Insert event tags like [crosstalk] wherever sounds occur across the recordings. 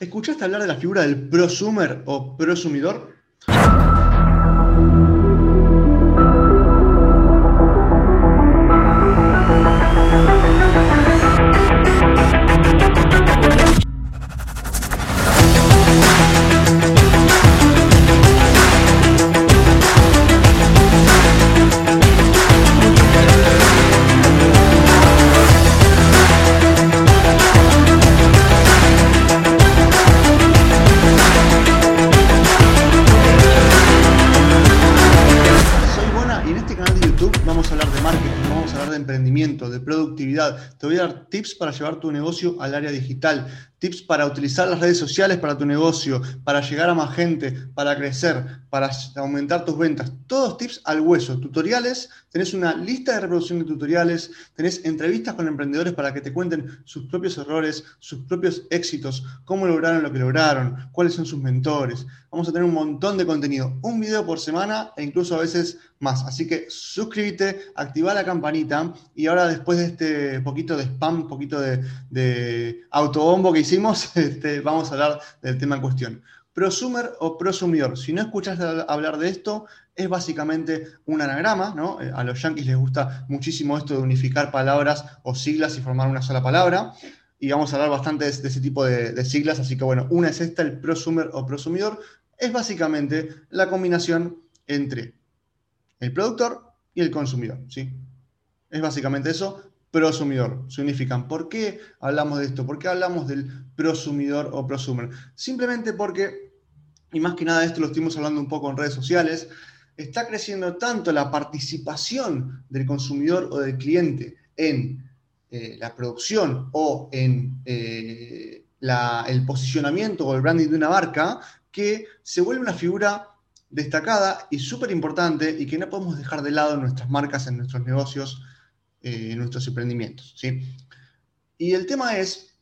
¿Escuchaste hablar de la figura del prosumer o prosumidor? Te voy a dar tips para llevar tu negocio al área digital, tips para utilizar las redes sociales para tu negocio, para llegar a más gente, para crecer, para aumentar tus ventas. Todos tips al hueso, tutoriales, tenés una lista de reproducción de tutoriales, tenés entrevistas con emprendedores para que te cuenten sus propios errores, sus propios éxitos, cómo lograron lo que lograron, cuáles son sus mentores. Vamos a tener un montón de contenido, un video por semana e incluso a veces más. Así que suscríbete, activa la campanita y ahora después de este poquito de spam, poquito de, de autobombo que hicimos, [laughs] este, vamos a hablar del tema en cuestión. Prosumer o prosumidor. Si no escuchas hablar de esto, es básicamente un anagrama. Eh, a los yankees les gusta muchísimo esto de unificar palabras o siglas y formar una sola palabra. Y vamos a hablar bastante de, ese tipo de, siglas, así que bueno, una es esta, el prosumer o prosumidor. Es básicamente la combinación entre el productor y el consumidor, ¿sí? Es básicamente eso, prosumidor, significan. ¿Por qué hablamos de esto? ¿Por qué hablamos del prosumidor o prosumer? Simplemente porque, y más que nada esto lo estuvimos hablando un poco en redes sociales, está creciendo tanto la participación del consumidor o del cliente en eh, la producción o en eh, el posicionamiento o el branding de una marca que se vuelve una figura destacada y súper importante y que no podemos dejar de lado en nuestras marcas, en nuestros negocios eh, nuestros emprendimientos. ¿sí? Y el tema es,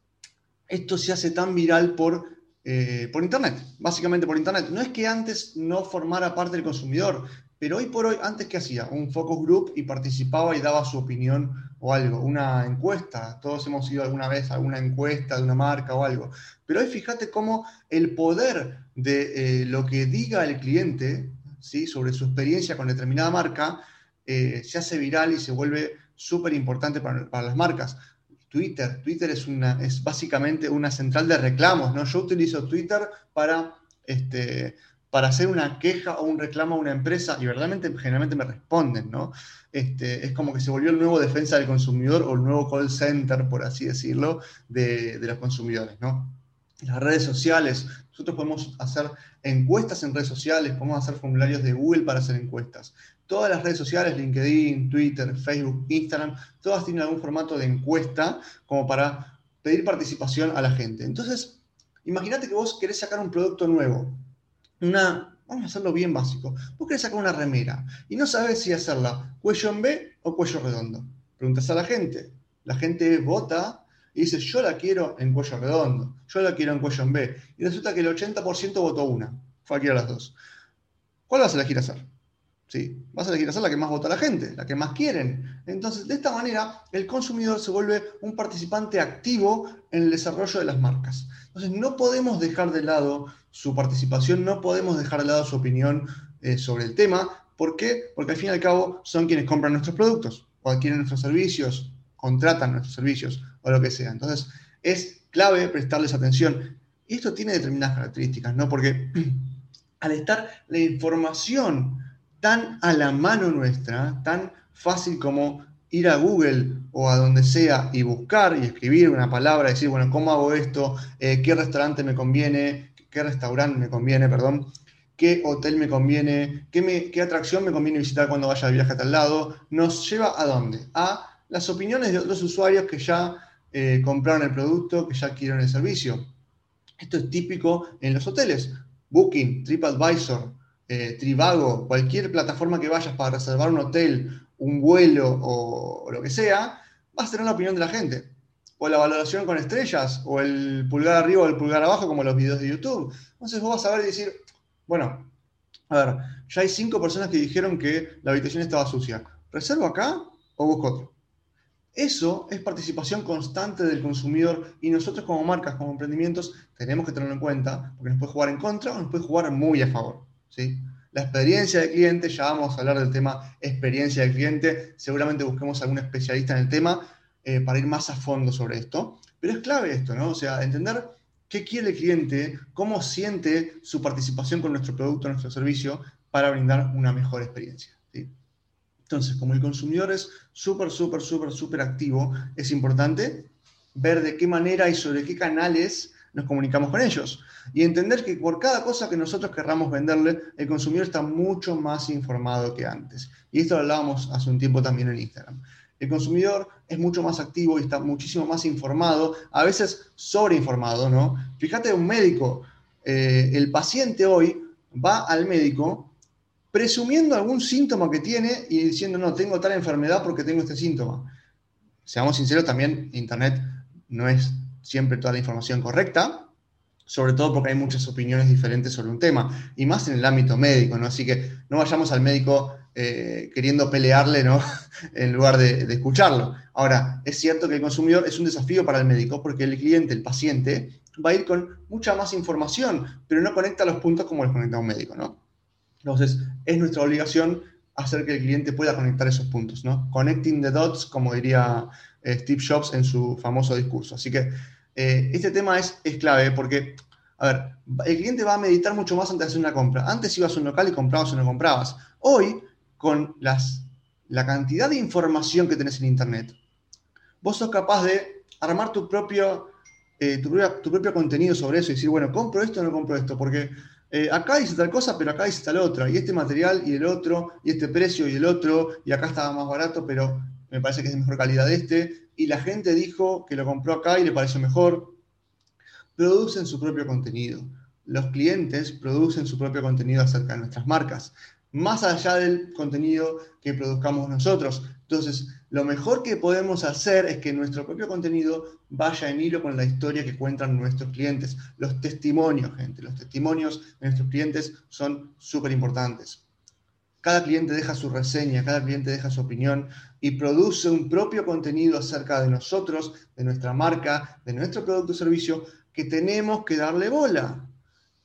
esto se hace tan viral por, eh, por Internet, básicamente por Internet. No es que antes no formara parte del consumidor, pero hoy por hoy, antes que hacía un focus group y participaba y daba su opinión o algo, una encuesta, todos hemos ido alguna vez a alguna encuesta de una marca o algo, pero hoy fíjate cómo el poder de eh, lo que diga el cliente ¿sí? sobre su experiencia con determinada marca se hace viral y se vuelve súper importante para, las marcas. Twitter, Twitter es, una, es básicamente una central de reclamos, ¿no? Yo utilizo Twitter para, este, para hacer una queja o un reclamo a una empresa y verdaderamente generalmente me responden, ¿no? Este, es como que se volvió el nuevo defensa del consumidor o el nuevo call center, por así decirlo, de, de los consumidores, ¿no? Las redes sociales, nosotros podemos hacer encuestas en redes sociales, podemos hacer formularios de Google para hacer encuestas. Todas las redes sociales, LinkedIn, Twitter, Facebook, Instagram, todas tienen algún formato de encuesta como para pedir participación a la gente. Entonces, imagínate que vos querés sacar un producto nuevo, una, vamos a hacerlo bien básico, vos querés sacar una remera y no sabes si hacerla cuello en B o cuello redondo. Preguntas a la gente, la gente vota y dice, yo la quiero en cuello redondo, yo la quiero en cuello en B. Y resulta que el 80% votó una, cualquiera de las dos. ¿Cuál vas a elegir hacer? ¿Sí? Vas a elegir hacer la que más vota la gente, la que más quieren. Entonces, de esta manera, el consumidor se vuelve un participante activo en el desarrollo de las marcas. Entonces, no podemos dejar de lado su participación, no podemos dejar de lado su opinión eh, sobre el tema. ¿Por qué? Porque al fin y al cabo son quienes compran nuestros productos o adquieren nuestros servicios, contratan nuestros servicios o lo que sea. Entonces, es clave prestarles atención. Y esto tiene determinadas características, ¿no? Porque [clears throat] al estar la información tan a la mano nuestra, tan fácil como ir a Google o a donde sea y buscar y escribir una palabra, decir, bueno, ¿cómo hago esto? Eh, ¿Qué restaurante me conviene? ¿Qué restaurante me conviene? Perdón. ¿Qué hotel me conviene? ¿Qué, me, ¿Qué atracción me conviene visitar cuando vaya de viaje a tal lado? Nos lleva a dónde? A las opiniones de otros usuarios que ya eh, compraron el producto, que ya adquirieron el servicio. Esto es típico en los hoteles. Booking, TripAdvisor, eh, Trivago, cualquier plataforma que vayas para reservar un hotel, un vuelo o, lo que sea, vas a tener la opinión de la gente. O la valoración con estrellas, o el pulgar arriba o el pulgar abajo, como los videos de YouTube. Entonces vos vas a ver y decir, bueno, a ver, ya hay cinco personas que dijeron que la habitación estaba sucia. ¿Reservo acá o busco otro? Eso es participación constante del consumidor y nosotros como marcas, como emprendimientos, tenemos que tenerlo en cuenta porque nos puede jugar en contra o nos puede jugar muy a favor. ¿Sí? La experiencia del cliente, ya vamos a hablar del tema experiencia del cliente, seguramente busquemos algún especialista en el tema eh, para ir más a fondo sobre esto, pero es clave esto, ¿no? O sea, entender qué quiere el cliente, cómo siente su participación con nuestro producto, nuestro servicio, para brindar una mejor experiencia. Entonces, como el consumidor es súper, súper, súper, súper activo, es importante ver de qué manera y sobre qué canales nos comunicamos con ellos. Y entender que por cada cosa que nosotros querramos venderle, el consumidor está mucho más informado que antes. Y esto lo hablábamos hace un tiempo también en Instagram. El consumidor es mucho más activo y está muchísimo más informado, a veces sobreinformado, ¿no? Fíjate, un médico, eh, el paciente hoy va al médico presumiendo algún síntoma que tiene y diciendo, no, tengo tal enfermedad porque tengo este síntoma. Seamos sinceros, también Internet no es siempre toda la información correcta, sobre todo porque hay muchas opiniones diferentes sobre un tema, y más en el ámbito médico, ¿no? Así que no vayamos al médico eh, queriendo pelearle, ¿no? [laughs] en lugar de, de, escucharlo. Ahora, es cierto que el consumidor es un desafío para el médico porque el cliente, el paciente, va a ir con mucha más información, pero no conecta los puntos como los conecta un médico, ¿no? Entonces, es nuestra obligación hacer que el cliente pueda conectar esos puntos, ¿no? Connecting the dots, como diría Steve Jobs en su famoso discurso. Así que eh, este tema es, es clave porque, a ver, el cliente va a meditar mucho más antes de hacer una compra. Antes ibas a un local y comprabas o no comprabas. Hoy, con las, la cantidad de información que tenés en Internet, vos sos capaz de armar tu propio, eh, tu, propio contenido sobre eso y decir, bueno, compro esto o no compro esto, porque eh, acá dice tal cosa, pero acá dice tal otra, y este material y el otro, y este precio y el otro, y acá estaba más barato, pero me parece que es de mejor calidad este, y la gente dijo que lo compró acá y le pareció mejor. Producen su propio contenido. Los clientes producen su propio contenido acerca de nuestras marcas, más allá del contenido que produzcamos nosotros. Entonces, lo mejor que podemos hacer es que nuestro propio contenido vaya en hilo con la historia que cuentan nuestros clientes. Los testimonios, gente, los testimonios de nuestros clientes son súper importantes. Cada cliente deja su reseña, cada cliente deja su opinión y produce un propio contenido acerca de nosotros, de nuestra marca, de nuestro producto o servicio que tenemos que darle bola.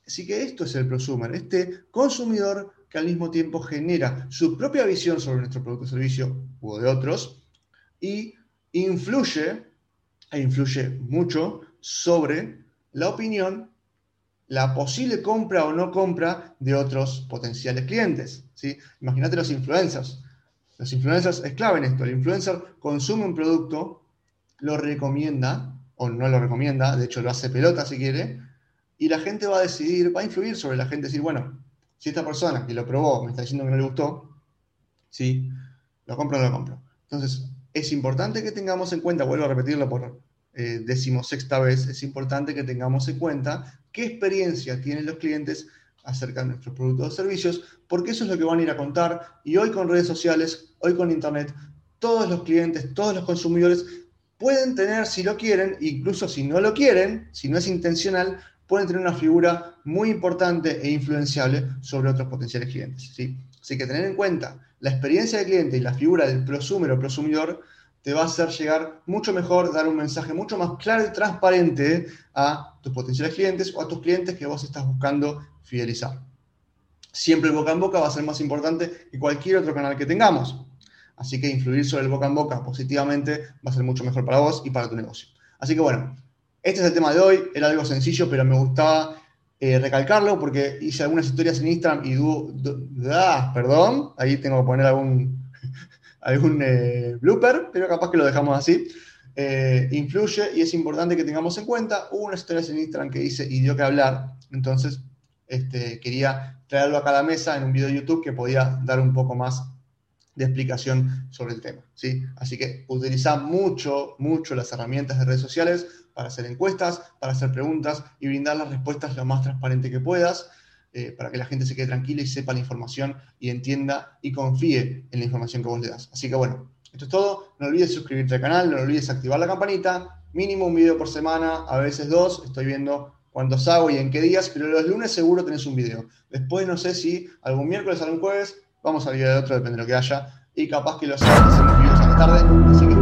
Así que esto es el prosumer, este consumidor que al mismo tiempo genera su propia visión sobre nuestro producto o servicio o de otros y influye, e influye mucho, sobre la opinión, la posible compra o no compra de otros potenciales clientes. ¿sí? Imagínate los influencers. Los influencers es clave en esto. El influencer consume un producto, lo recomienda o no lo recomienda, de hecho lo hace pelota si quiere, y la gente va a decidir, va a influir sobre la gente, decir, bueno, si esta persona que lo probó me está diciendo que no le gustó, ¿sí? ¿Lo compro o no lo compro? Entonces, es importante que tengamos en cuenta, vuelvo a repetirlo por eh, decimosexta vez, es importante que tengamos en cuenta qué experiencia tienen los clientes acerca de nuestros productos o servicios, porque eso es lo que van a ir a contar. Y hoy con redes sociales, hoy con Internet, todos los clientes, todos los consumidores pueden tener, si lo quieren, incluso si no lo quieren, si no es intencional, pueden tener una figura muy importante e influenciable sobre otros potenciales clientes. ¿sí? Así que tener en cuenta la experiencia del cliente y la figura del prosumer o prosumidor te va a hacer llegar mucho mejor, dar un mensaje mucho más claro y transparente a tus potenciales clientes o a tus clientes que vos estás buscando fidelizar. Siempre el boca en boca va a ser más importante que cualquier otro canal que tengamos. Así que influir sobre el boca en boca positivamente va a ser mucho mejor para vos y para tu negocio. Así que bueno, este es el tema de hoy, era algo sencillo, pero me gustaba eh, recalcarlo porque hice algunas historias en Instagram y du, ah, perdón, ahí tengo que poner algún, [laughs] algún eh, blooper, pero capaz que lo dejamos así. Eh, influye y es importante que tengamos en cuenta. Hubo unas historias en Instagram que hice y dio que hablar, entonces este, quería traerlo acá a la mesa en un video de YouTube que podía dar un poco más de explicación sobre el tema. ¿sí? Así que utiliza mucho, mucho las herramientas de redes sociales para hacer encuestas, para hacer preguntas y brindar las respuestas lo más transparente que puedas, eh, para que la gente se quede tranquila y sepa la información y entienda y confíe en la información que vos le das. Así que bueno, esto es todo. No olvides suscribirte al canal, no olvides activar la campanita. Mínimo un video por semana, a veces dos. Estoy viendo cuántos hago y en qué días, pero los lunes seguro tenés un video. Después no sé si algún miércoles, algún jueves, vamos a ver de otro, depende de lo que haya. Y capaz que los sábados hacemos videos a la tarde. Así que